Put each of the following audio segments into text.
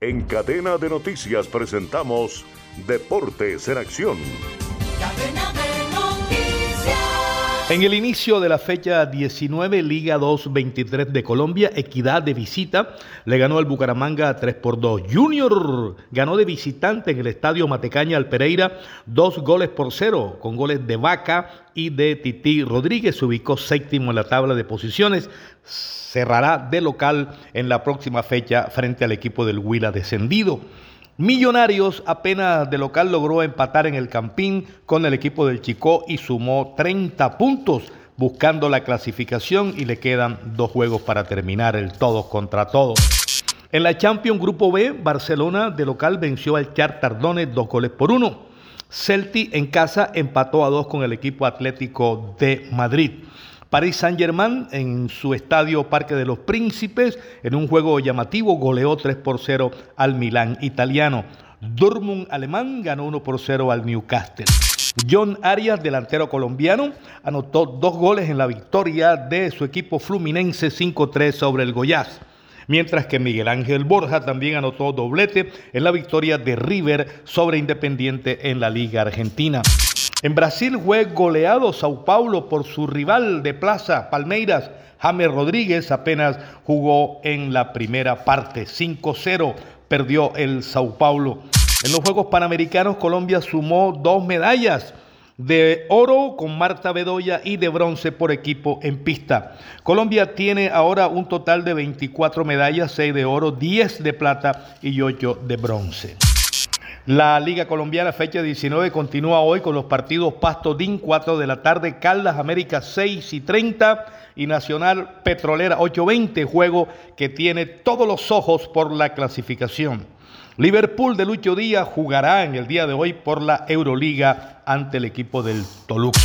En cadena de noticias presentamos Deportes en Acción. En el inicio de la fecha 19, Liga 2-23 de Colombia, Equidad de visita, le ganó al Bucaramanga 3 por 2. Junior ganó de visitante en el estadio Matecaña al Pereira, dos goles por cero, con goles de Vaca y de Titi Rodríguez. Se ubicó séptimo en la tabla de posiciones. Cerrará de local en la próxima fecha frente al equipo del Huila descendido. Millonarios apenas de local logró empatar en el Campín con el equipo del Chicó y sumó 30 puntos buscando la clasificación y le quedan dos juegos para terminar el todos contra todos. En la Champions Grupo B, Barcelona de local venció al Char Tardones dos goles por uno. Celti en casa empató a dos con el equipo atlético de Madrid. Paris Saint-Germain en su estadio Parque de los Príncipes, en un juego llamativo, goleó 3 por 0 al Milán italiano. Dortmund alemán ganó 1 por 0 al Newcastle. John Arias, delantero colombiano, anotó dos goles en la victoria de su equipo fluminense 5-3 sobre el Goiás. Mientras que Miguel Ángel Borja también anotó doblete en la victoria de River sobre Independiente en la Liga Argentina. En Brasil fue goleado Sao Paulo por su rival de plaza, Palmeiras. James Rodríguez apenas jugó en la primera parte. 5-0 perdió el Sao Paulo. En los Juegos Panamericanos Colombia sumó dos medallas de oro con Marta Bedoya y de bronce por equipo en pista. Colombia tiene ahora un total de 24 medallas, 6 de oro, 10 de plata y 8 de bronce. La Liga Colombiana, fecha 19, continúa hoy con los partidos Pasto DIN 4 de la tarde, Caldas América 6 y 30 y Nacional Petrolera 8-20, juego que tiene todos los ojos por la clasificación. Liverpool de Lucho Díaz jugará en el día de hoy por la Euroliga ante el equipo del Toluca.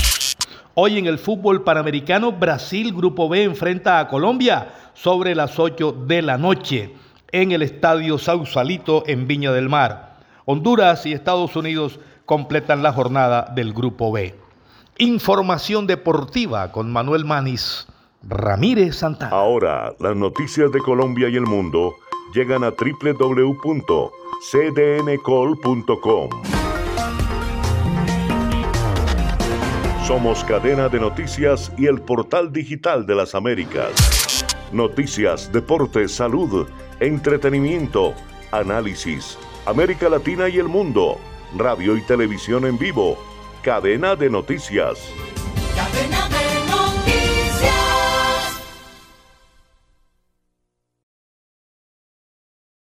Hoy en el fútbol panamericano, Brasil Grupo B enfrenta a Colombia sobre las 8 de la noche en el Estadio Sausalito en Viña del Mar. Honduras y Estados Unidos completan la jornada del Grupo B. Información deportiva con Manuel Manis Ramírez Santana. Ahora, las noticias de Colombia y el mundo llegan a www.cdncol.com. Somos cadena de noticias y el portal digital de las Américas. Noticias, deportes, salud, entretenimiento, análisis América Latina y el mundo, radio y televisión en vivo, cadena de noticias.